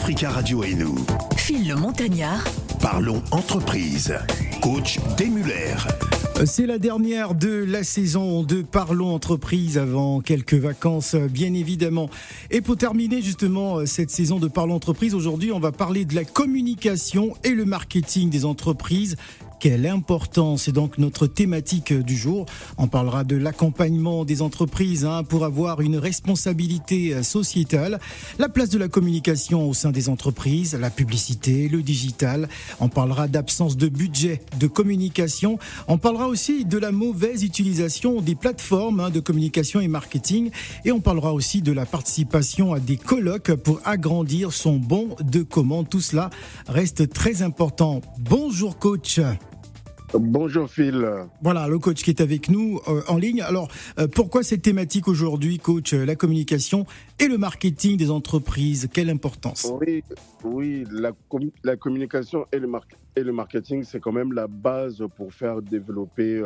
Africa Radio et nous. Phil le Montagnard. Parlons entreprise. Coach Muller. C'est la dernière de la saison de Parlons Entreprise avant quelques vacances, bien évidemment. Et pour terminer justement cette saison de Parlons Entreprise, aujourd'hui, on va parler de la communication et le marketing des entreprises quelle importance C'est donc notre thématique du jour? On parlera de l'accompagnement des entreprises hein, pour avoir une responsabilité sociétale, la place de la communication au sein des entreprises, la publicité, le digital. On parlera d'absence de budget de communication. On parlera aussi de la mauvaise utilisation des plateformes hein, de communication et marketing. Et on parlera aussi de la participation à des colloques pour agrandir son bon de commande. Tout cela reste très important. Bonjour coach. Bonjour Phil. Voilà, le coach qui est avec nous euh, en ligne. Alors, euh, pourquoi cette thématique aujourd'hui, coach, euh, la communication et le marketing des entreprises? Quelle importance? Oui, oui la, la communication et le, et le marketing, c'est quand même la base pour faire développer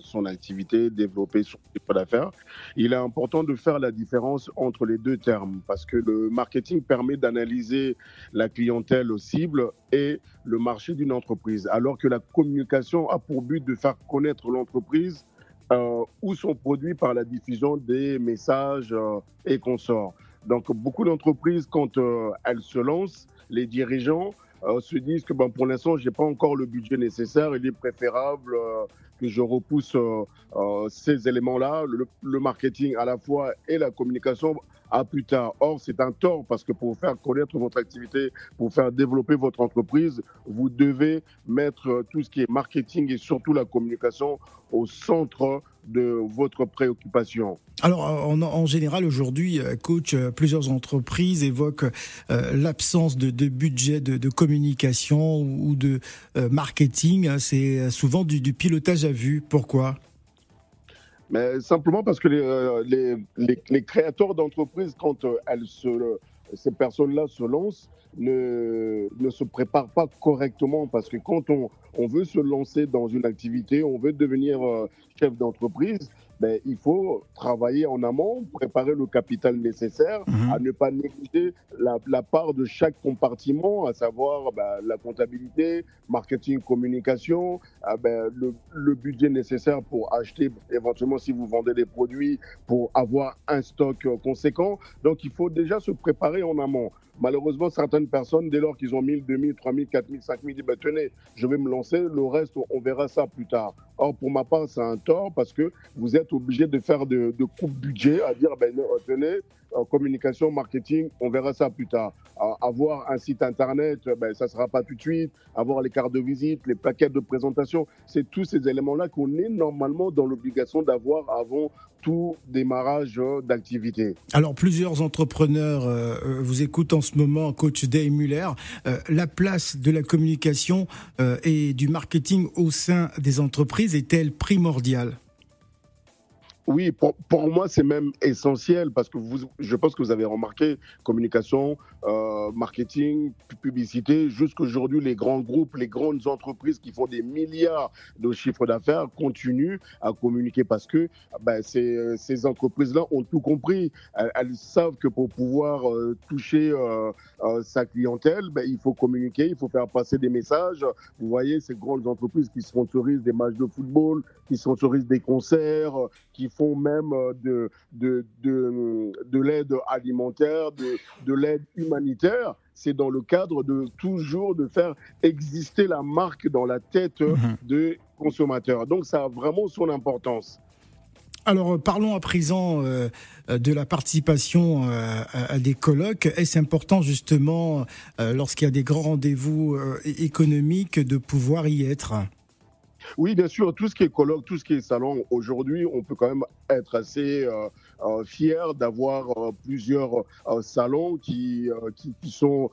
son activité, développer son chiffre d'affaires. Il est important de faire la différence entre les deux termes parce que le marketing permet d'analyser la clientèle cible et le marché d'une entreprise, alors que la communication a pour but de faire connaître l'entreprise euh, ou son produit par la diffusion des messages euh, et consorts. Donc beaucoup d'entreprises, quand euh, elles se lancent, les dirigeants se disent que bon, pour l'instant, je n'ai pas encore le budget nécessaire, il est préférable que je repousse ces éléments-là, le, marketing à la fois et la communication à plus tard. Or, c'est un tort parce que pour faire connaître votre activité, pour faire développer votre entreprise, vous devez mettre tout ce qui est marketing et surtout la communication au centre de votre préoccupation. Alors, en, général, aujourd'hui, euh, coach, euh, plusieurs entreprises évoquent euh, l'absence de, budget de, communication ou de marketing. C'est souvent du, du pilotage à vue. Pourquoi? Mais simplement parce que les, euh, les, les, créateurs d'entreprises, quand euh, elles se, ces personnes-là se lancent, ne, ne se préparent pas correctement. Parce que quand on, on veut se lancer dans une activité, on veut devenir euh, chef d'entreprise, ben, il faut travailler en amont, préparer le capital nécessaire, mhm. à ne pas négliger la, part de chaque compartiment, à savoir ben, la comptabilité, marketing, communication, ah, ben, le, le, budget nécessaire pour acheter, éventuellement si vous vendez des produits, pour avoir un stock conséquent. Donc il faut déjà se préparer en amont. Malheureusement, certaines personnes, dès lors qu'ils ont 1000, 2000, 3000, 4000, 5000, disent bah, tenez, je vais me lancer, le reste, on verra ça plus tard. Or, pour ma part, c'est un tort parce que vous êtes obligé de faire de, coupes budget, à dire ben, tenez, communication, marketing, on verra ça plus tard. avoir un site internet, ben, ça ne sera pas tout de suite. Avoir les cartes de visite, les plaquettes de présentation, c'est tous ces éléments-là qu'on est normalement dans l'obligation d'avoir avant tout démarrage d'activité. Alors, plusieurs entrepreneurs euh, euh, vous écoutent en moment, coach Dave Muller. Euh, la place de la communication et du marketing au sein des entreprises est-elle primordiale? Oui, pour, pour moi, c'est même essentiel parce que vous, je pense que vous avez remarqué, communication, euh, marketing, publicité, jusqu'aujourd'hui, les grands groupes, les grandes entreprises qui font des milliards de chiffres d'affaires continuent à communiquer parce que ben, ces, ces entreprises-là ont tout compris. Elles, savent que pour pouvoir euh, toucher euh, euh, sa clientèle, ben, il faut communiquer, il faut faire passer des messages. Vous voyez, ces grandes entreprises qui sponsorisent des matchs de football, qui sponsorisent des concerts, qui même euh, de, de, de, de l'aide alimentaire, de, de l'aide humanitaire c'est dans le cadre de toujours de faire exister la marque dans la tête mhm. des consommateurs. Donc ça a vraiment son importance. Alors euh, parlons à présent euh, de la participation à des colloques. Est-ce important justement, lorsqu'il y a des grands rendez-vous économiques, de pouvoir y être? Oui, bien sûr, tout ce qui est colloque, tout ce qui est salon, aujourd'hui, on peut quand même être assez euh, euh, fier d'avoir euh, plusieurs salons qui, qui, sont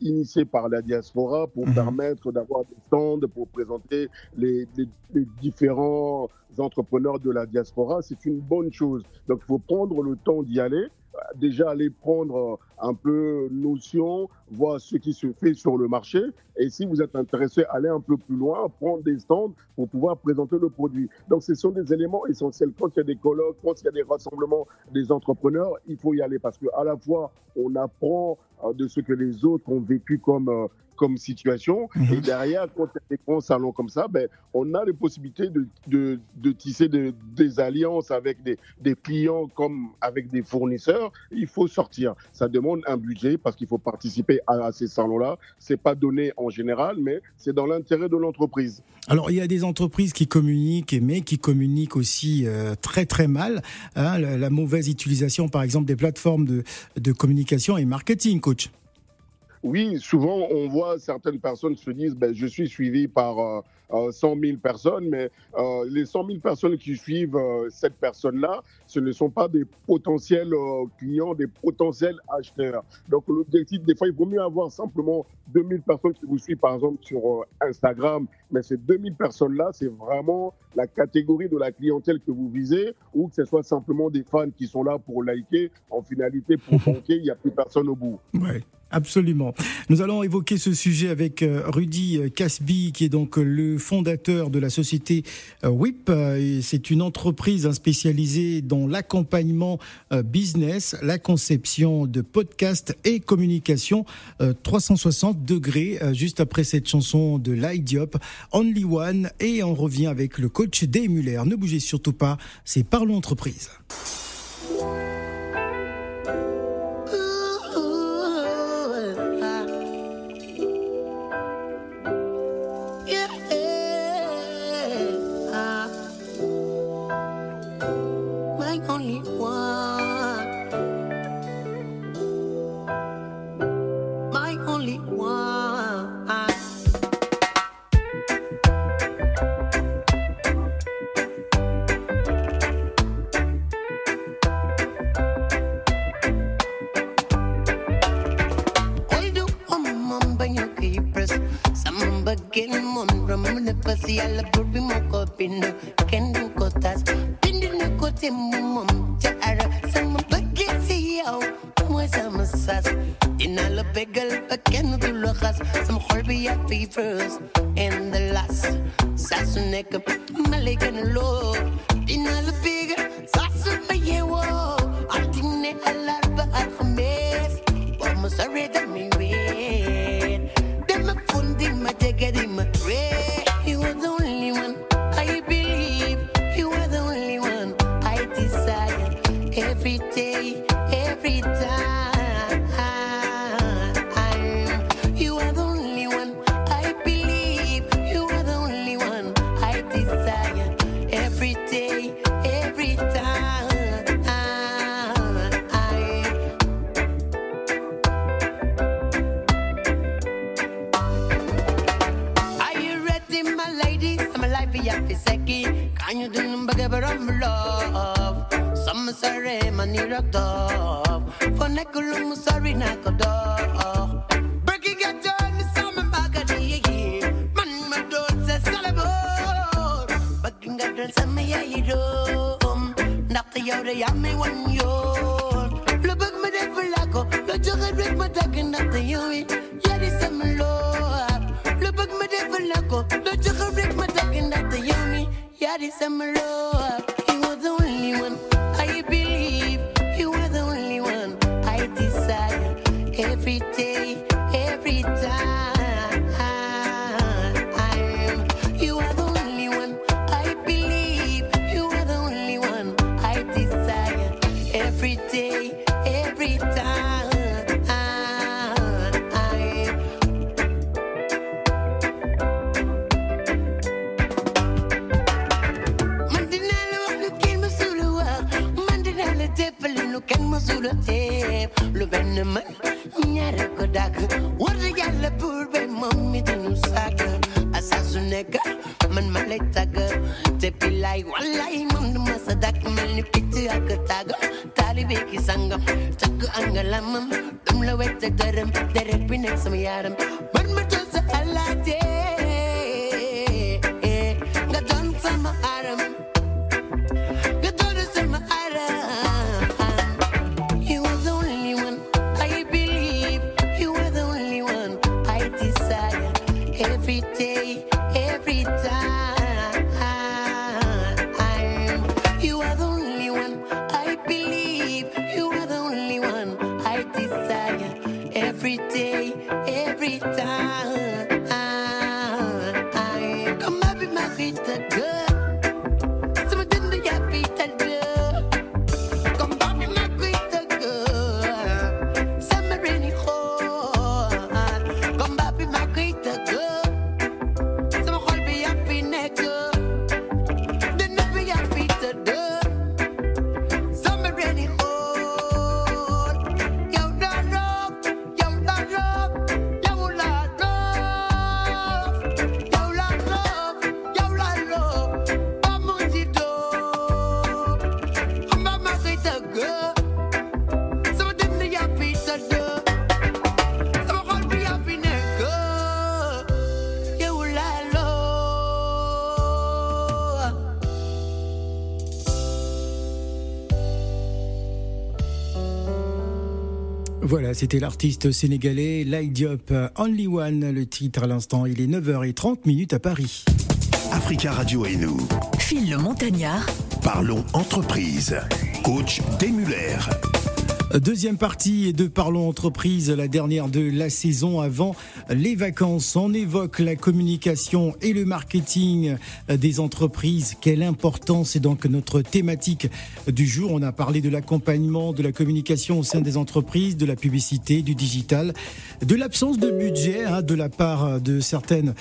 initiés par la diaspora pour mhm. permettre d'avoir des stands pour présenter les, les différents entrepreneurs de la diaspora. C'est une bonne chose. Donc, il faut prendre le temps d'y aller déjà aller prendre un peu notion, voir ce qui se fait sur le marché. Et si vous êtes intéressé, aller un peu plus loin, prendre des stands pour pouvoir présenter le produit. Donc, ce sont des éléments essentiels. Quand il y a des colloques, quand il y a des rassemblements des entrepreneurs, il faut y aller parce qu'à la fois, on apprend euh, de ce que les autres ont vécu comme euh, comme situation. Et mhm. derrière, quand il y a des grands salons comme ça, ben, on a les possibilités de, de, de tisser des alliances avec des, des, clients comme avec des fournisseurs. Il faut sortir. Ça demande un budget parce qu'il faut participer à, ces salons-là. C'est pas donné en général, mais c'est dans l'intérêt de l'entreprise. Alors, il y a des entreprises qui communiquent, mais qui communiquent aussi euh, très très mal. Hein, la, la, mauvaise utilisation, par exemple, des plateformes de, de communication et marketing, coach. Oui, souvent on voit certaines personnes se disent ben, je suis suivi par euh, 100 euh, 000 personnes, mais euh, les 100 000 personnes qui suivent euh, cette personne-là, ce ne sont pas des potentiels clients, des potentiels acheteurs. Donc l'objectif, des fois, il vaut mieux avoir simplement 2000 personnes qui vous suivent, par exemple, sur Instagram, mais ces 2000 personnes-là, c'est vraiment la catégorie de la clientèle que vous visez, ou que ce soit simplement des fans qui sont là pour liker, en finalité, pour banquer, il n'y a plus personne au bout. Ouais. Absolument. Nous allons évoquer ce sujet avec Rudy Casby, qui est donc le fondateur de la société euh, WIP. Euh, c'est une entreprise spécialisée dans l'accompagnement euh, business, la conception de podcasts et communication 360 degrés. Juste après cette chanson de Diop, Only One, et on revient avec le coach Day Muller. Ne bougez surtout pas, c'est Parlons Entreprise. kasi alaburi moko binu kendin kotas. Bindin kote mumum jara sama bagesi yao mwa sama sas. Ina la begal paken dulu khas sam kholbi ya fevers. And the last sasuneka hate the girl. C'était l'artiste sénégalais Light Diop, Only One, le titre à l'instant. Il est 9h30 minutes à Paris. Africa Radio et nous. Phil le Montagnard, Parlons entreprise. Coach Desmuller. Deuxième partie de Parlons Entreprise, la dernière de la saison avant les vacances. On évoque la communication et le marketing des entreprises. Quelle importance est donc notre thématique du jour. On a parlé de l'accompagnement, de la communication au sein des entreprises, de la publicité, du digital, de l'absence de budget hein, de la part de certaines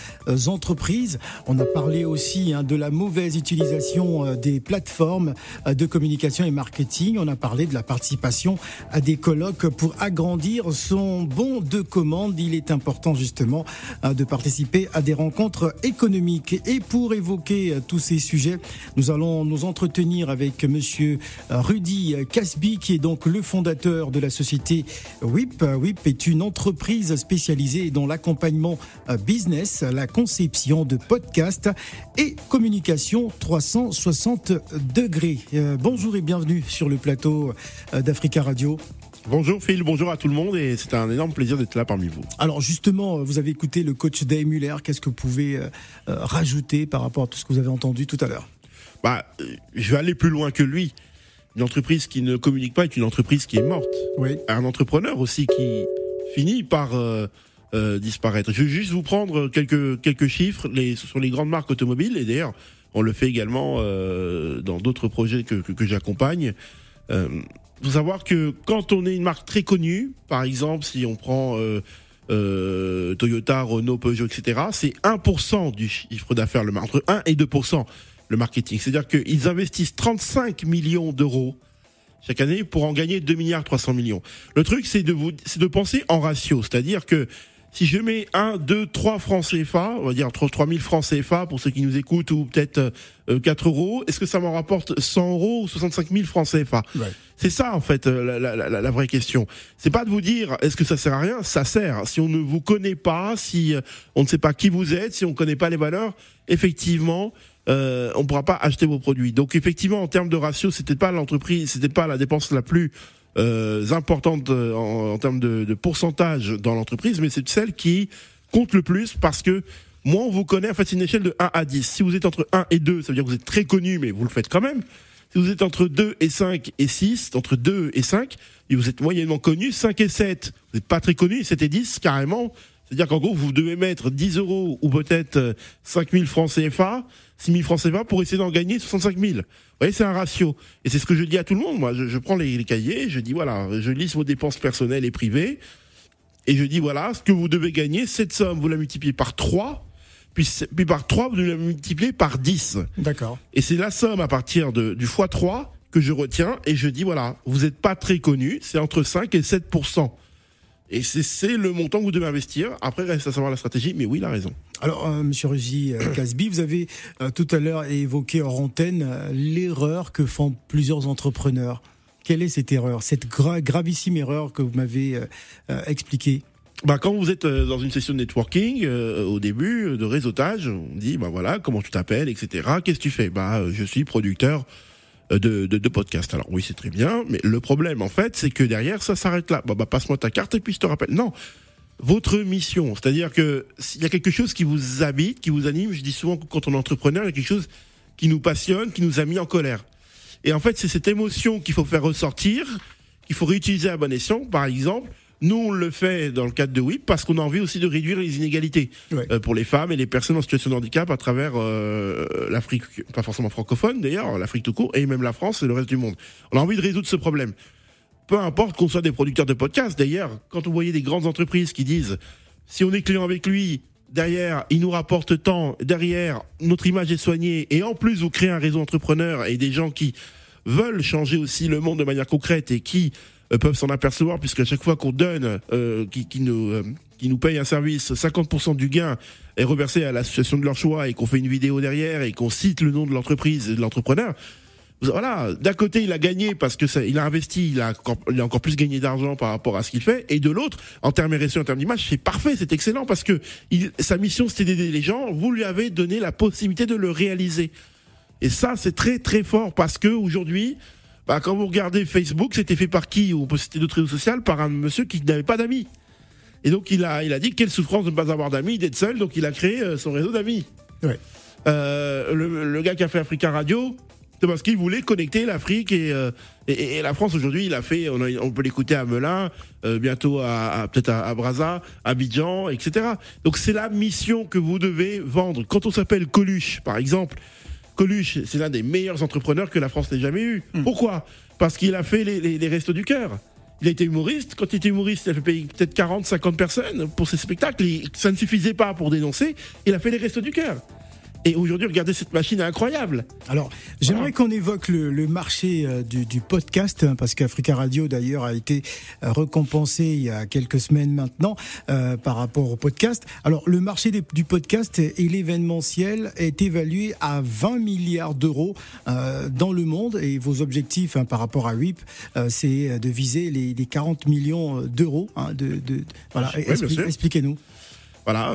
entreprises. On a parlé aussi hein, de la mauvaise utilisation euh, des plateformes euh, de communication et marketing. On a parlé de la participation à des colloques pour agrandir son bon de commande. Il est important justement euh, de participer à des rencontres économiques. Et pour évoquer euh, tous ces sujets, nous allons nous entretenir avec monsieur euh, Rudy Casby, qui est donc le fondateur de la société WIP. WIP est une entreprise spécialisée dans l'accompagnement business, la conception de podcasts et communication 360 degrés. Euh, Bonjour et bienvenue sur le plateau euh, d'Africa Radio. Bonjour Phil, bonjour à tout le monde et c'est un énorme plaisir d'être là parmi vous. Alors justement, euh, vous avez écouté le coach Dave Muller. Qu'est-ce que vous pouvez rajouter par rapport à tout ce que vous avez entendu tout à l'heure? Bah, je vais aller plus loin que lui. Une entreprise qui ne communique pas est une entreprise qui est morte. Oui. Un entrepreneur aussi qui finit par euh, euh, disparaître. Je vais juste vous prendre quelques quelques chiffres les, sur les grandes marques automobiles et d'ailleurs on le fait également euh, dans d'autres projets que, que, que j'accompagne. Euh, faut savoir que quand on est une marque très connue, par exemple si on prend euh, euh, Toyota, Renault, Peugeot, etc., c'est 1% du chiffre d'affaires, entre 1 et 2% le marketing. C'est-à-dire qu'ils investissent 35 millions d'euros chaque année pour en gagner 2 milliards 300 millions. Le truc, c'est de vous, c'est de penser en ratio. C'est-à-dire que si je mets 1, 2, 3 francs CFA, on va dire entre 3000 francs CFA pour ceux qui nous écoutent ou peut-être euh, 4 euros, est-ce que ça m'en rapporte 100 euros ou 65 000 francs CFA Ouais. C'est ça en fait euh, la, la, la, la vraie question. C'est pas de vous dire est-ce que ça sert à rien, ça sert. Si on ne vous connaît pas, si euh, on ne sait pas qui vous êtes, si on ne connaît pas les valeurs, effectivement, euh, on ne pourra pas acheter vos produits. Donc effectivement, en termes de ratio, c'était pas l'entreprise, c'était pas la dépense la plus euh, importante euh, en, termes de, pourcentage dans l'entreprise, mais c'est celle qui compte le plus parce que moins on vous connaît, en fait, c'est une échelle de 1 à 10. Si vous êtes entre 1 et 2, ça veut dire que vous êtes très connu, mais vous le faites quand même. Si vous êtes entre 2 et 5 et 6, entre 2 et 5, et vous êtes moyennement connu, 5 et 7, vous n'êtes pas très connu, 7 et 10, carrément. C'est-à-dire qu'en gros, vous devez mettre 10 euros ou peut-être euh, 5 000 francs CFA, 6 000 francs CFA pour essayer d'en gagner 65 000. Vous voyez, c'est un ratio. Et c'est ce que je dis à tout le monde. Moi, je, je prends les, les cahiers, je dis voilà, je liste vos dépenses personnelles et privées, et je dis voilà, ce que vous devez gagner, cette somme, vous la multipliez par 3, puis, puis par 3, vous la multipliez par 10. D'accord. Et c'est la somme à partir de, du x3 que je retiens et je dis voilà, vous n'êtes pas très connu, c'est entre 5 et 7 Et c'est- le montant que vous devez investir. Après, reste à savoir la stratégie, mais oui, il a raison. Alors, euh, Monsieur Rugy euh, Casby, vous avez euh, tout à l'heure évoqué hors antenne euh, l'erreur que font plusieurs entrepreneurs. Quelle est cette erreur, cette gra- gravissime erreur que vous m'avez expliquée? Bah, quand vous êtes dans une session de networking, euh, au début, de réseautage, on dit, bah voilà, comment tu t'appelles, etc. Qu'est-ce que tu fais? Bah, je suis producteur de, de, de podcast. Alors oui, c'est très bien, mais le problème, en fait, c'est que derrière, ça s'arrête là. Bah, bah passe-moi ta carte et puis je te rappelle. Non, votre mission, c'est-à-dire que s'il y a quelque chose qui vous habite, qui vous anime, je dis souvent que quand on est entrepreneur, il y a quelque chose qui nous passionne, qui nous a mis en colère. Et en fait, c'est cette émotion qu'il faut faire ressortir, qu'il faut réutiliser à bon escient. Par exemple, Nous, on le fait dans le cadre de WIP parce qu'on a envie aussi de réduire les inégalités Ouais. euh, pour les femmes et les personnes en situation de handicap à travers euh, l'Afrique, pas forcément francophone d'ailleurs, l'Afrique tout court, et même la France et le reste du monde. On a envie de résoudre ce problème. Peu importe qu'on soit des producteurs de podcasts. D'ailleurs, quand vous voyez des grandes entreprises qui disent si on est client avec lui, derrière, il nous rapporte tant, derrière, notre image est soignée, et en plus, vous créez un réseau entrepreneur et des gens qui veulent changer aussi le monde de manière concrète et qui peuvent s'en apercevoir, puisque à chaque fois qu'on donne, euh, qui, nous, euh, qui nous paye un service, 50% du gain est reversé à l'association de leur choix et qu'on fait une vidéo derrière et qu'on cite le nom de l'entreprise et de l'entrepreneur. Voilà, d'un côté il a gagné parce que il a investi, il a, encore, il a encore plus gagné d'argent par rapport à ce qu'il fait, et de l'autre, en termes RSE, en termes d'image, c'est parfait, c'est excellent parce que sa mission c'était d'aider les gens, vous lui avez donné la possibilité de le réaliser. Et ça c'est très très fort parce que aujourd'hui, bah, quand vous regardez Facebook, c'était fait par qui? Ou c'était d'autres réseaux sociaux? Par un monsieur qui n'avait pas d'amis. Et donc il a, il a dit quelle souffrance de ne pas avoir d'amis, d'être seul, donc il a créé euh, son réseau d'amis. Ouais. Euh, le, le gars qui a fait Africa Radio, c'est parce qu'il voulait connecter l'Afrique et, euh, et, et la France aujourd'hui. Il a fait, on, a- on peut l'écouter à Melun, euh, bientôt à, à- peut-être à, à Brazza, à Abidjan, etc. Donc c'est la mission que vous devez vendre. Quand on s'appelle Coluche, par exemple, Coluche, c'est l'un des meilleurs entrepreneurs que la France n'ait jamais eu. Pourquoi? Parce qu'il a fait les, les, les restos du cœur. Il a été humoriste. Quand il était humoriste, il a fait payer peut-être 40, 50 personnes pour ses spectacles. Ça ne suffisait pas pour dénoncer. Il a fait les restos du cœur. Et aujourd'hui, regardez cette machine incroyable. Alors, j'aimerais Voilà. qu'on évoque le, le marché euh, du, du podcast, hein, parce qu'Africa Radio, d'ailleurs, a été euh, récompensé il y a quelques semaines maintenant euh, par rapport au podcast. Alors, le marché des- du podcast et l'événementiel est évalué à 20 milliards d'euros euh, dans le monde, et vos objectifs hein, par rapport à WIP, c'est de viser les, les 40 millions d'euros. hein, de, de- voilà, Oui, Expli- expliquez-nous. Voilà.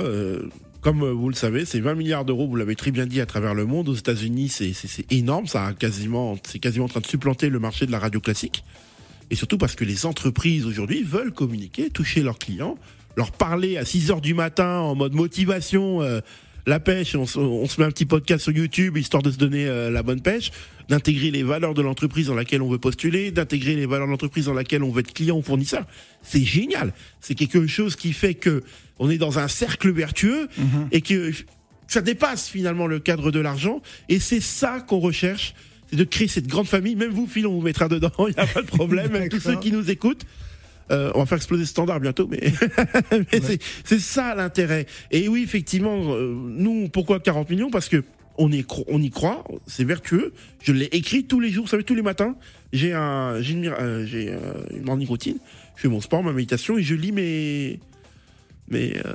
Comme euh, vous le savez, c'est 20 milliards d'euros. Vous l'avez très bien dit à travers le monde. Aux États-Unis, c'est énorme. Ça a quasiment, c'est quasiment en train de supplanter le marché de la radio classique. Et surtout parce que les entreprises aujourd'hui veulent communiquer, toucher leurs clients, leur parler à 6 heures du matin en mode motivation. euh, la pêche, on, se- on se met un petit podcast sur YouTube histoire de se donner euh, la bonne pêche, d'intégrer les valeurs de l'entreprise dans laquelle on veut postuler, d'intégrer les valeurs de l'entreprise dans laquelle on veut être client ou fournisseur. C'est génial. C'est quelque chose qui fait que on est dans un cercle vertueux et que ça dépasse finalement le cadre de l'argent. Et c'est ça qu'on recherche, c'est de créer cette grande famille. Même vous, Phil, on vous mettra dedans, il n'y a pas de problème. Même tous ceux qui nous écoutent. Euh, on va faire exploser ce standard bientôt, mais, mais c'est- c'est ça l'intérêt. Et oui, effectivement, euh, nous, pourquoi 40 millions? Parce que on y, cro- on y croit, c'est vertueux. Je l'ai écrit tous les jours, vous savez, tous les matins. J'ai un, j'ai une, euh, j'ai euh, une morning routine. Je fais mon sport, ma méditation et je lis mes, mes, euh,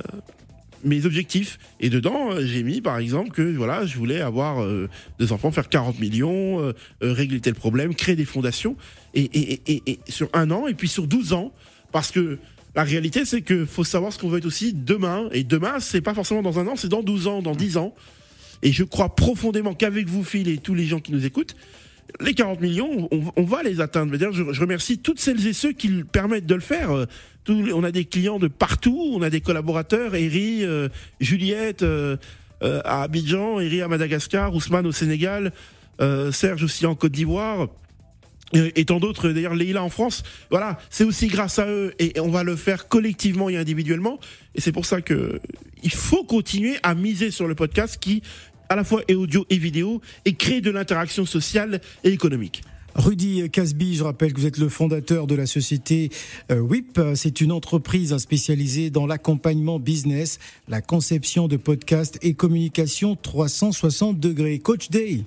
mes objectifs. Et dedans, euh, j'ai mis par exemple que voilà, je voulais avoir euh, des enfants, faire 40 millions, euh, régler tel problème, créer des fondations. Et, et- et sur un an, et puis sur 12 ans, parce que la réalité, c'est que faut savoir ce qu'on veut être aussi demain. Et demain, c'est pas forcément dans un an, c'est dans 12 ans, dans 10 ans. Et je crois profondément qu'avec vous, Phil, et tous les gens qui nous écoutent, les 40 millions, on, va les atteindre. Je, je remercie toutes celles et ceux qui permettent de le faire. On a des clients de partout, on a des collaborateurs, Eri, euh, Juliette euh, euh, à Abidjan, Eri à Madagascar, Ousmane au Sénégal, Serge aussi en Côte d'Ivoire. Et tant d'autres, d'ailleurs Leïla en France. Voilà, c'est aussi grâce à eux et on va le faire collectivement et individuellement. Et c'est pour ça que il faut continuer à miser sur le podcast qui, à la fois est audio et vidéo, et crée de l'interaction sociale et économique. Rudy Casby, je rappelle que vous êtes le fondateur de la société euh, WIP. C'est une entreprise spécialisée dans l'accompagnement business, la conception de podcasts et communication 360 degrés. Coach Day.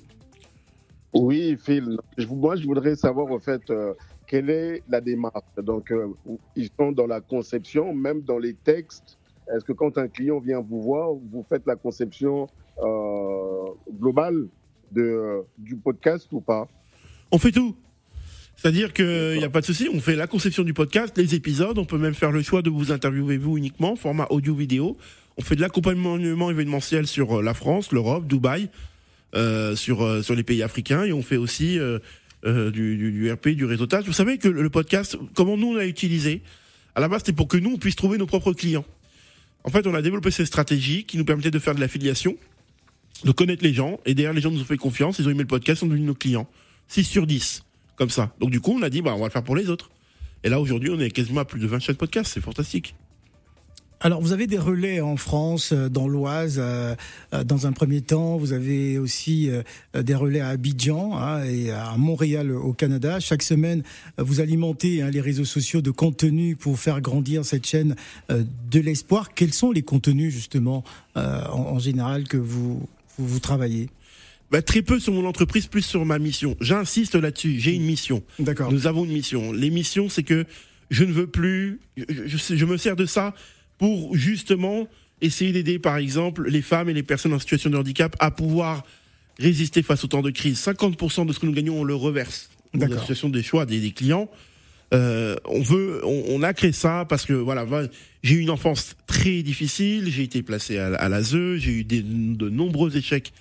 Oui, Phil. Moi, je voudrais savoir, en fait, euh, quelle est la démarche? Donc, euh, ils sont dans la conception, même dans les textes. Est-ce que quand un client vient vous voir, vous faites la conception euh, globale de, du podcast ou pas? On fait tout. C'est-à-dire qu'il n'y a pas de souci, on fait la conception du podcast, les épisodes, on peut même faire le choix de vous interviewer vous uniquement, format audio-vidéo. On fait de l'accompagnement événementiel sur euh, la France, l'Europe, Dubaï, euh, sur, euh, sur les pays africains, et on fait aussi euh, euh, du, du, RP, du réseautage. Vous savez que le podcast, comment nous on l'a utilisé, à la base c'était pour que nous on puisse trouver nos propres clients. En fait, on a développé cette stratégie qui nous permettait de faire de l'affiliation, de connaître les gens, et derrière les gens nous ont fait confiance, ils ont aimé le podcast, ils sont devenus nos clients. 6 sur 10, comme ça. Donc du coup, on a dit, bah, on va le faire pour les autres. Et là, aujourd'hui, on est quasiment à plus de 20 chaînes podcast. C'est fantastique. Alors, vous avez des relais en France, euh, dans l'Oise, euh, euh, dans un premier temps. Vous avez aussi des relais à Abidjan hein, et à Montréal au Canada. Chaque semaine, vous alimentez hein, les réseaux sociaux de contenu pour faire grandir cette chaîne de l'espoir. Quels sont les contenus, justement, en, en général, que vous, vous, vous travaillez Bah, très peu sur mon entreprise, plus sur ma mission. J'insiste là-dessus. J'ai une mission. D'accord. Nous avons une mission. Les missions, c'est que je ne veux plus. Je, je- je me sers de ça pour justement essayer d'aider, par exemple, les femmes et les personnes en situation de handicap à pouvoir résister face au temps de crise. 50% de ce que nous gagnons, on le reverse dans la D'accord. situation des choix des, des clients. Euh, on veut, on, on a créé ça parce que voilà, j'ai eu une enfance très difficile. J'ai été placé à, à l'ASE. J'ai eu des- de nombreux échecs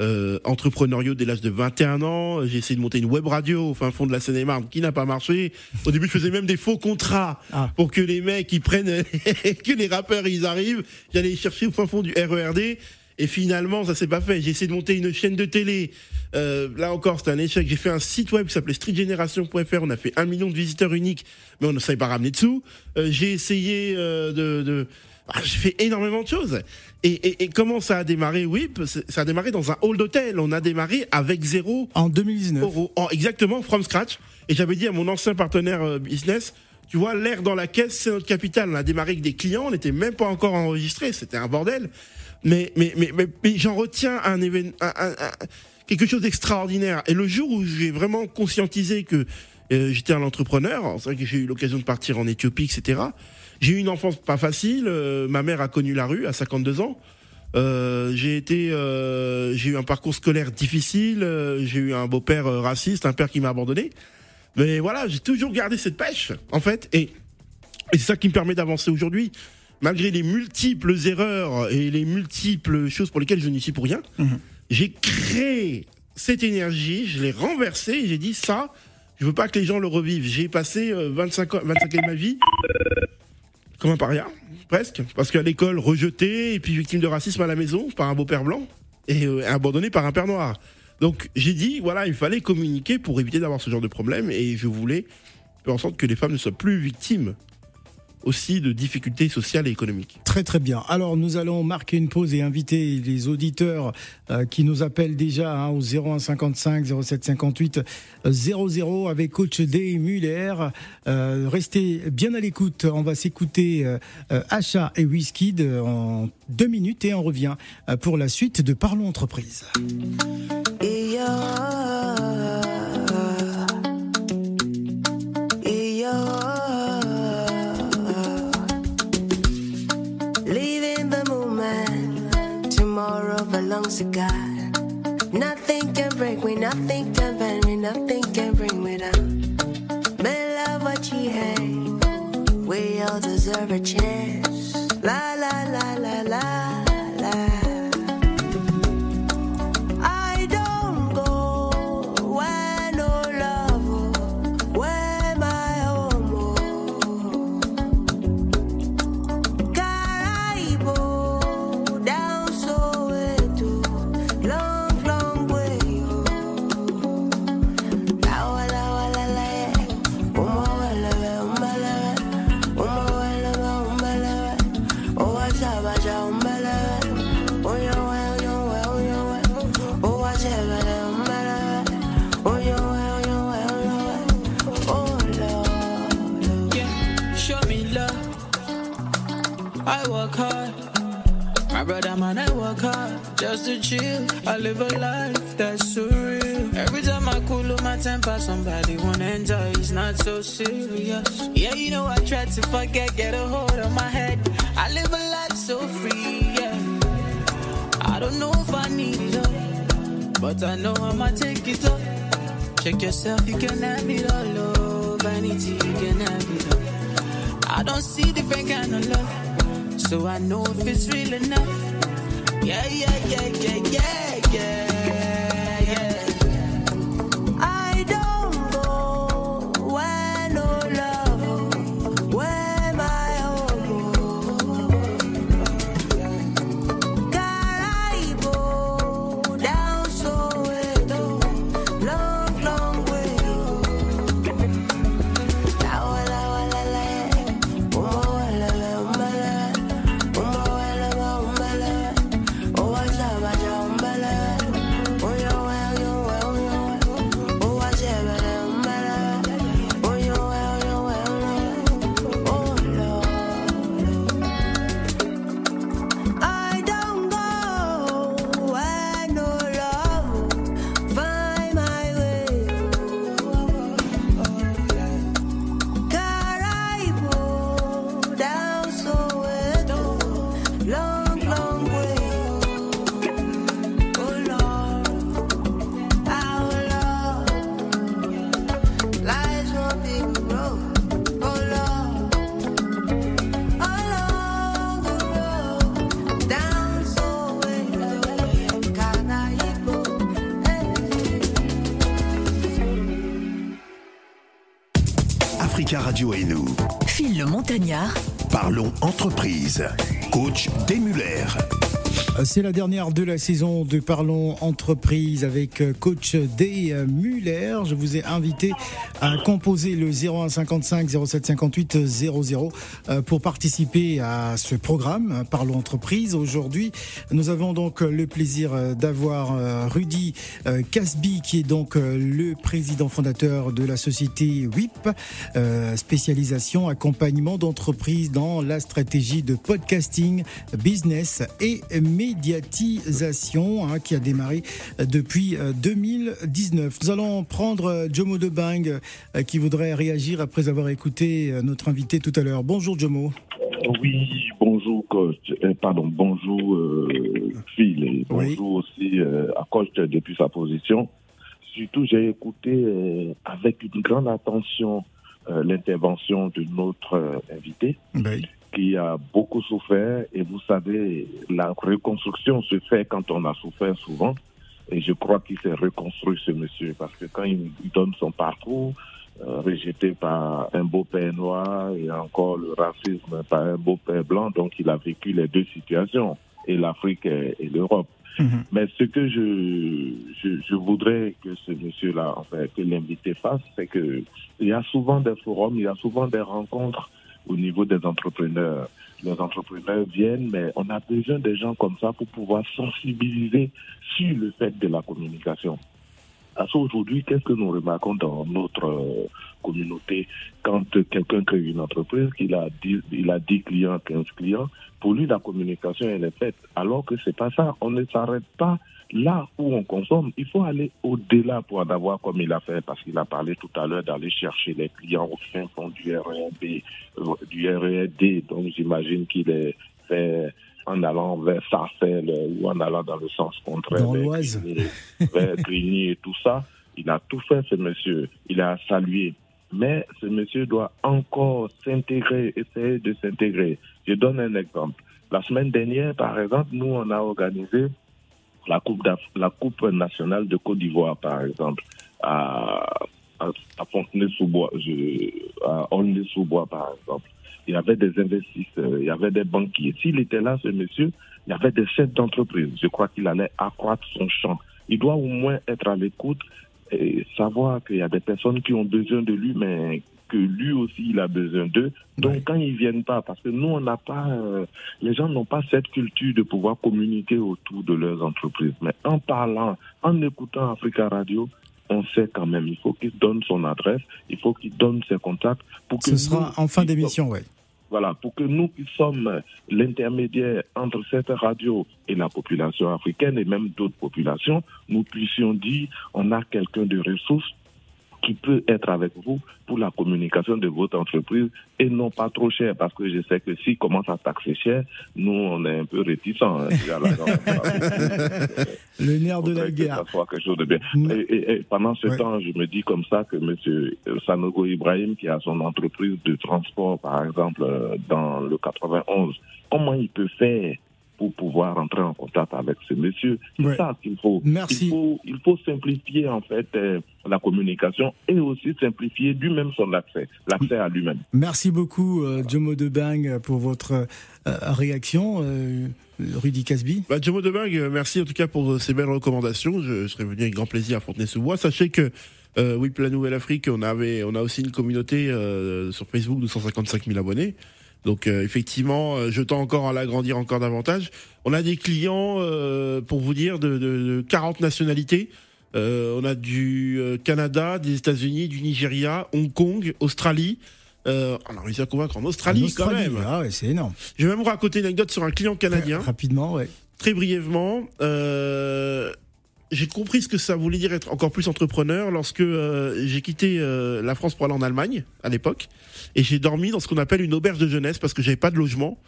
euh, entrepreneuriaux dès l'âge de 21 ans. J'ai essayé de monter une web radio au fin fond de la Seine-et-Marne qui n'a pas marché. Au début, je faisais même des faux contrats Ah. pour que les mecs ils prennent, que les rappeurs ils arrivent. J'allais les chercher au fin fond du RERD. Et finalement, ça s'est pas fait. J'ai essayé de monter une chaîne de télé. Euh, là encore, c'était un échec. J'ai fait un site web qui s'appelait streetgeneration.fr. On a fait un million de visiteurs uniques, mais on ne savait pas ramener de sous. Euh, j'ai essayé euh, de, de... Ah, j'ai fait énormément de choses. Et, et, et comment ça a démarré? Oui, c'est- ça a démarré dans un hall d'hôtel. On a démarré avec zéro En 2019. euros, en- exactement from scratch. Et j'avais dit à mon ancien partenaire euh, business, tu vois, l'air dans la caisse, c'est notre capital. On a démarré avec des clients, on n'était même pas encore enregistré, c'était un bordel. Mais, mais, mais, mais, mais j'en retiens un événement, quelque chose d'extraordinaire. Et le jour où j'ai vraiment conscientisé que euh, j'étais un entrepreneur, c'est vrai que j'ai eu l'occasion de partir en Éthiopie, etc. J'ai eu une enfance pas facile. euh, ma mère a connu la rue à 52 ans. Euh, j'ai été, euh, j'ai eu un parcours scolaire difficile. j'ai eu un beau-père raciste, un père qui m'a abandonné. Mais voilà, j'ai toujours gardé cette pêche, en fait, et c'est ça qui me permet d'avancer aujourd'hui, malgré les multiples erreurs et les multiples choses pour lesquelles je n'y suis pour rien. Mhm. J'ai créé cette énergie, je l'ai renversée, et j'ai dit ça. Je veux pas que les gens le revivent. J'ai passé euh, 25 ans, 25 ans de ma vie comme un paria, presque, parce qu'à l'école rejeté et puis victime de racisme à la maison par un beau-père blanc et euh, abandonné par un père noir. Donc j'ai dit voilà, il fallait communiquer pour éviter d'avoir ce genre de problème et je voulais faire en sorte que les femmes ne soient plus victimes aussi de difficultés sociales et économiques. Très très bien. Alors nous allons marquer une pause et inviter les auditeurs euh, qui nous appellent déjà hein, au 01 55 07 58 euh, 00 avec coach D Muller. Euh, restez bien à l'écoute. On va s'écouter euh, euh, Achat et Whisky en deux minutes et on revient pour la suite de Parlons Entreprise. Leaving belongs to God. Nothing can break me, nothing can bend me, nothing can bring me down. May love what you hate, we all deserve a chance. Temper, somebody wanna enjoy. It's not so serious. Yeah, you know I try to forget, get a hold of my head. I live a life so free. Yeah, I don't know if I need it but I know I'ma take it up. Check yourself, you can have it all. love. vanity, you can have it all. I don't see different kind of love, so I know if it's real enough. Yeah, yeah, yeah, yeah, yeah, Africa Radio et nous. Phil le Montagnard, Parlons entreprise. Coach Demuller. C'est la dernière de la saison de Parlons Entreprise avec euh, coach D. Muller. Je vous ai invité à composer le 0155 07 58 00 euh, pour participer à ce programme euh, Parlons Entreprise. Aujourd'hui, nous avons donc le plaisir euh, d'avoir euh, Rudy euh, Casby qui est donc euh, le président fondateur de la société WIP, euh, spécialisation accompagnement d'entreprises dans la stratégie de podcasting, business et médiatisation hein, qui a démarré euh, depuis euh, 2019. Nous allons prendre euh, Jomo de Bang euh, qui voudrait réagir après avoir écouté euh, notre invité tout à l'heure. Bonjour Jomo. Oui, bonjour coach. Euh, pardon, bonjour euh, Phil et Oui. bonjour aussi euh, à coach depuis sa position. Surtout, j'ai écouté euh, avec une grande attention euh, l'intervention de notre euh, invité Ben, qui a beaucoup souffert et vous savez, la reconstruction se fait quand on a souffert souvent et je crois qu'il s'est reconstruit ce monsieur parce que quand il il donne son parcours, euh, rejeté par un beau père noir et encore le racisme par un beau père blanc, donc il a vécu les deux situations, et l'Afrique et, et l'Europe. Mhm. Mais ce que je, je, je voudrais que ce monsieur-là, enfin, que l'invité fasse, c'est que il y a souvent des forums, il y a souvent des rencontres au niveau des entrepreneurs. Les entrepreneurs viennent, mais on a besoin des gens comme ça pour pouvoir sensibiliser sur le fait de la communication. Parce qu'aujourd'hui, qu'est-ce que nous remarquons dans notre euh, communauté quand quelqu'un crée une entreprise, qu'il a 10, il a 10 clients, 15 clients, pour lui, la communication, elle est faite. Alors que c'est pas ça. On ne s'arrête pas là où on consomme. Il faut aller au-delà pour en avoir comme il a fait, parce qu'il a parlé tout à l'heure d'aller chercher les clients au fin fond du RERB, euh, du RERD. Donc, j'imagine qu'il est fait en allant vers Sarcelles ou en allant dans le sens contraire. Dans vers. Grigny, vers Grigny et tout ça. Il a tout fait, ce monsieur. Il a salué. Mais ce monsieur doit encore s'intégrer, essayer de s'intégrer. Je donne un exemple. La semaine dernière, par exemple, nous, on a organisé la Coupe, la coupe nationale de Côte d'Ivoire, par exemple, à, à, Fontenay-sous-Bois, à Aulnay-sous-Bois, par exemple. Il y avait des investisseurs, il y avait des banquiers. S'il était là, ce monsieur, il y avait des chefs d'entreprise. Je crois qu'il allait accroître son champ. Il doit au moins être à l'écoute et savoir qu'il y a des personnes qui ont besoin de lui, mais que lui aussi, il a besoin d'eux. Donc, quand ils viennent pas, parce que nous, on n'a pas, euh, les gens n'ont pas cette culture de pouvoir communiquer autour de leurs entreprises. Mais en parlant, en écoutant Africa Radio, on sait quand même, il faut qu'il donne son adresse, il faut qu'il donne ses contacts pour que ce sera nous, en fin d'émission, ouais. voilà, pour que nous qui sommes l'intermédiaire entre cette radio et la population africaine et même d'autres populations, nous puissions dire on a quelqu'un de ressources qui peut être avec vous pour la communication de votre entreprise et non pas trop cher parce que je sais que s'il commence à taxer cher, nous on est un peu réticents. hein, Le nerf de la faudrait que guerre. ça soit quelque chose de bien. Mm. Et, et- et pendant ce Ouais. temps, je me dis comme ça que Monsieur Sanogo Ibrahim, qui a son entreprise de transport, par exemple, euh, dans le 91, comment il peut faire pour pouvoir entrer en contact avec ce monsieur C'est Ouais. ça qu'il faut. Merci. Il faut, il faut simplifier en fait euh, la communication et aussi simplifier lui-même son accès, l'accès à lui-même. Merci beaucoup, euh, Jomo de Bang, pour votre euh, réaction. Euh, Rudy Casby. Bah, Jomo Debang, merci en tout cas pour ces belles recommandations. Je serais venu avec grand plaisir à Fontenay-sous-Bois. Sachez que euh, oui, la Nouvelle Afrique, on avait, on a aussi une communauté euh, sur Facebook de 155 000 abonnés. Donc euh, effectivement, euh, je tends encore à l'agrandir encore davantage. On a des clients, euh, pour vous dire, de, de, de 40 nationalités. Euh, on a du euh, Canada, des États-Unis, du Nigeria, Hong Kong, Australie. Euh, on a réussi à convaincre en Australie, En Australie, quand même. Ah ouais, c'est énorme. Je vais même vous raconter une anecdote sur un client canadien Rapidement, ouais. très brièvement, euh, j'ai compris ce que ça voulait dire être encore plus entrepreneur lorsque euh, j'ai quitté euh, la France pour aller en Allemagne à l'époque. Et j'ai dormi dans ce qu'on appelle une auberge de jeunesse parce que j'avais pas de logement.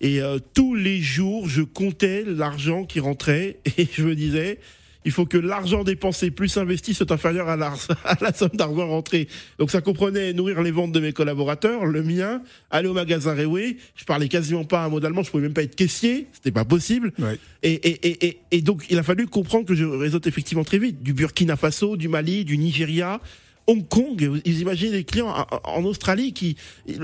Et euh, tous les jours je comptais l'argent qui rentrait. Et je me disais il faut que l'argent dépensé plus investi soit inférieur à la, à la somme d'argent rentrée. Donc ça comprenait nourrir les ventes de mes collaborateurs, le mien, aller au magasin Reway. Je parlais quasiment pas un mot d'allemand, je pouvais même pas être caissier, c'était pas possible. Ouais. Et, et, et, et, et donc il a fallu comprendre que je réseaute effectivement très vite. Du Burkina Faso, du Mali, du Nigeria. Hong Kong. Vous vous imaginez des clients en, en Australie qui,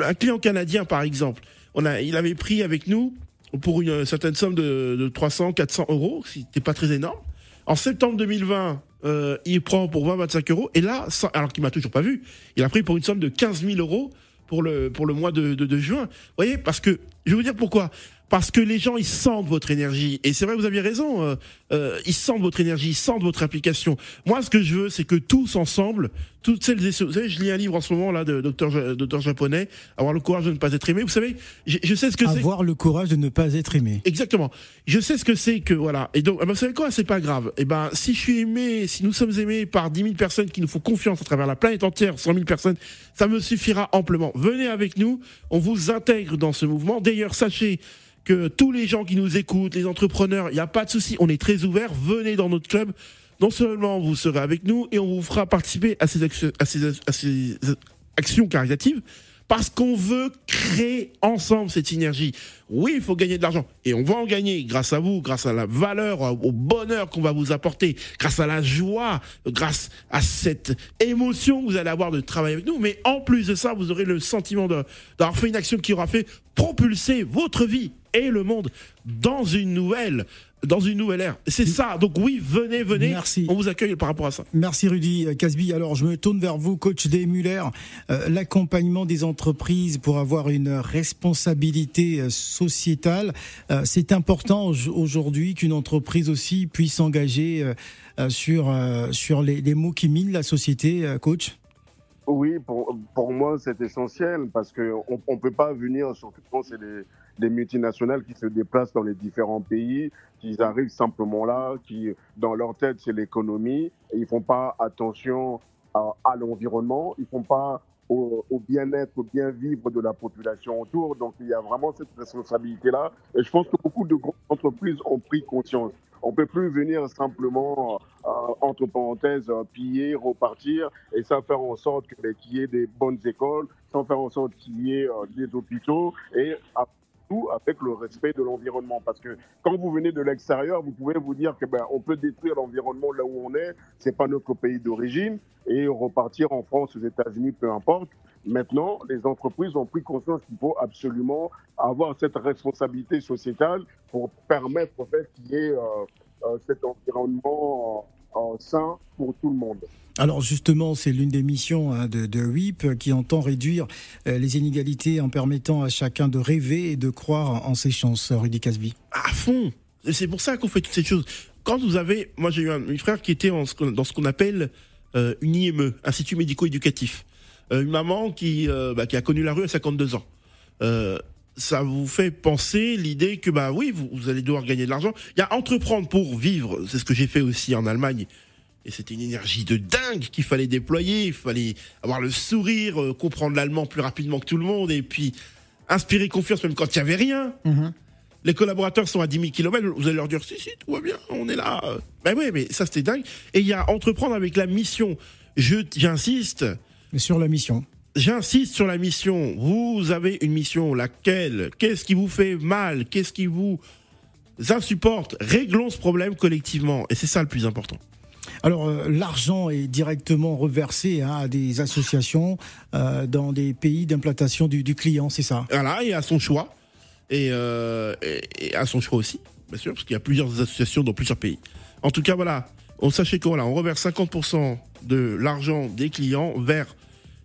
un client canadien par exemple, on a, il avait pris avec nous pour une certaine somme de, de 300, 400 euros, c'était pas très énorme. En septembre 2020, euh, il prend pour 20, 25 euros. Et là, alors qu'il m'a toujours pas vu, il a pris pour une somme de 15 000 euros pour le, pour le mois de, de, de juin. Vous voyez, parce que, je vais vous dire pourquoi. Parce que les gens, ils sentent votre énergie. Et c'est vrai, vous aviez raison. euh, euh, ils sentent votre énergie, ils sentent votre implication. Moi, ce que je veux, c'est que tous ensemble, toutes celles et ceux. Vous savez, je lis un livre en ce moment, là, de docteur, docteur japonais, Avoir le courage de ne pas être aimé. Vous savez, je, je sais ce que c'est. Avoir le courage de ne pas être aimé. Exactement. Je sais ce que c'est que voilà. Et donc, ah ben, vous savez quoi C'est pas grave. Et ben, si je suis aimé, si nous sommes aimés par 10 000 personnes qui nous font confiance à travers la planète entière, 100 000 personnes, ça me suffira amplement. Venez avec nous. On vous intègre dans ce mouvement. D'ailleurs, sachez que tous les gens qui nous écoutent, les entrepreneurs, il n'y a pas de souci. On est très ouverts. Venez dans notre club. Non seulement vous serez avec nous et on vous fera participer à ces, actions- à ces, actions caritatives parce qu'on veut créer ensemble cette synergie. Oui, il faut gagner de l'argent. Et on va en gagner grâce à vous, grâce à la valeur, au bonheur qu'on va vous apporter, grâce à la joie, grâce à cette émotion que vous allez avoir de travailler avec nous. Mais en plus de ça, vous aurez le sentiment d'avoir fait une action qui aura fait propulser votre vie et le monde dans une nouvelle, dans une nouvelle ère. C'est ça. Donc oui, venez, venez. Merci. On vous accueille par rapport à ça. Merci Rudy Casby. Alors je me tourne vers vous, coach des Muller. Euh, L'accompagnement des entreprises pour avoir une responsabilité euh, sociétale, euh, c'est important au- aujourd'hui qu'une entreprise aussi puisse s'engager euh, sur sur les, les mots qui minent la société, coach. Oui, pour, pour moi, c'est essentiel parce qu'on ne peut pas venir, surtout quand c'est des, des multinationales qui se déplacent dans les différents pays, qui arrivent simplement là, qui, dans leur tête, c'est l'économie, et ils font pas attention à, l'environnement, ils font pas au, bien-être, au bien-vivre de la population autour. Donc, il y a vraiment cette responsabilité-là. Et je pense que beaucoup de grandes entreprises ont pris conscience. On peut plus venir simplement, euh, entre parenthèses, euh, piller, repartir, et ça faire en sorte ben, qu'il y ait des bonnes écoles, sans faire en sorte qu'il y ait euh, des hôpitaux, et avec le respect de l'environnement. Parce que quand vous venez de l'extérieur, vous pouvez vous dire que ben, on peut détruire l'environnement là où on est, c'est pas notre pays d'origine, et repartir en France, aux États-Unis, peu importe. Maintenant, les entreprises ont pris conscience qu'il faut absolument avoir cette responsabilité sociétale pour permettre au fait qu'il y ait euh, euh, cet environnement euh, sain pour tout le monde. Alors justement, c'est l'une des missions hein, de, de WIP euh, qui entend réduire euh, les inégalités en permettant à chacun de rêver et de croire en ses chances. Rudy Casby. à fond. C'est pour ça qu'on fait toutes ces choses. Quand vous avez, moi j'ai eu un, un frère qui était en dans ce qu'on appelle euh, une IME, Institut médico-éducatif. Euh, une maman qui, euh, bah, qui a connu la rue à 52 ans. Ça vous fait penser l'idée que bah oui, vous, vous allez devoir gagner de l'argent. Il y a entreprendre pour vivre. C'est ce que j'ai fait aussi en Allemagne. Et c'était une énergie de dingue qu'il fallait déployer. Il fallait avoir le sourire, euh, comprendre l'allemand plus rapidement que tout le monde, et puis inspirer confiance même quand il y avait rien. Les collaborateurs sont à 10 000 km, vous allez leur dire si, si, tout va bien, on est là. Ben oui, mais ça c'était dingue. Et il y a entreprendre avec la mission. Je, j'insiste, Mais sur la mission. J'insiste sur la mission. Vous avez une mission, laquelle? Qu'est-ce qui vous fait mal? Qu'est-ce qui vous insupporte? Réglons ce problème collectivement. Et c'est ça le plus important. Alors euh, l'argent est directement reversé hein, à des associations euh, dans des pays d'implantation du, du client, c'est ça? Voilà, et à son choix. Et, euh, et, et à son choix aussi, bien sûr, parce qu'il y a plusieurs associations dans plusieurs pays. En tout cas, voilà, on sachez voilà, on reverse 50% de l'argent des clients vers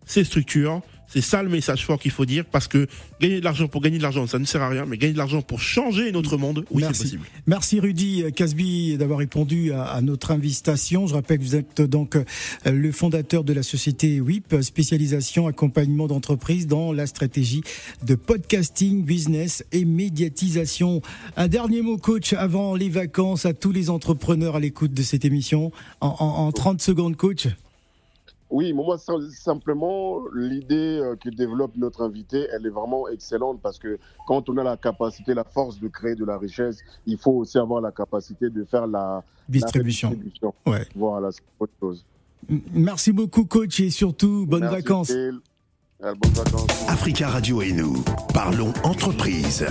ces structures. C'est ça le message fort qu'il faut dire, parce que gagner de l'argent pour gagner de l'argent, ça ne sert à rien, mais gagner de l'argent pour changer notre monde, oui, c'est possible. Merci Rudy Casby d'avoir répondu à, à notre invitation. Je rappelle que vous êtes donc euh, le fondateur de la société WIP, spécialisation accompagnement d'entreprise dans la stratégie de podcasting, business et médiatisation. Un dernier mot coach avant les vacances à tous les entrepreneurs à l'écoute de cette émission. En, en- en 30 secondes coach. Oui, moi, sim- simplement, l'idée euh, que développe notre invité, elle est vraiment excellente parce que quand on a la capacité, la force de créer de la richesse, il faut aussi avoir la capacité de faire la la Distribution. Ouais. Voilà, c'est autre chose. Merci beaucoup coach et surtout bonnes Merci, vacances. Euh, Bonnes vacances. Africa Radio et nous, parlons entreprise.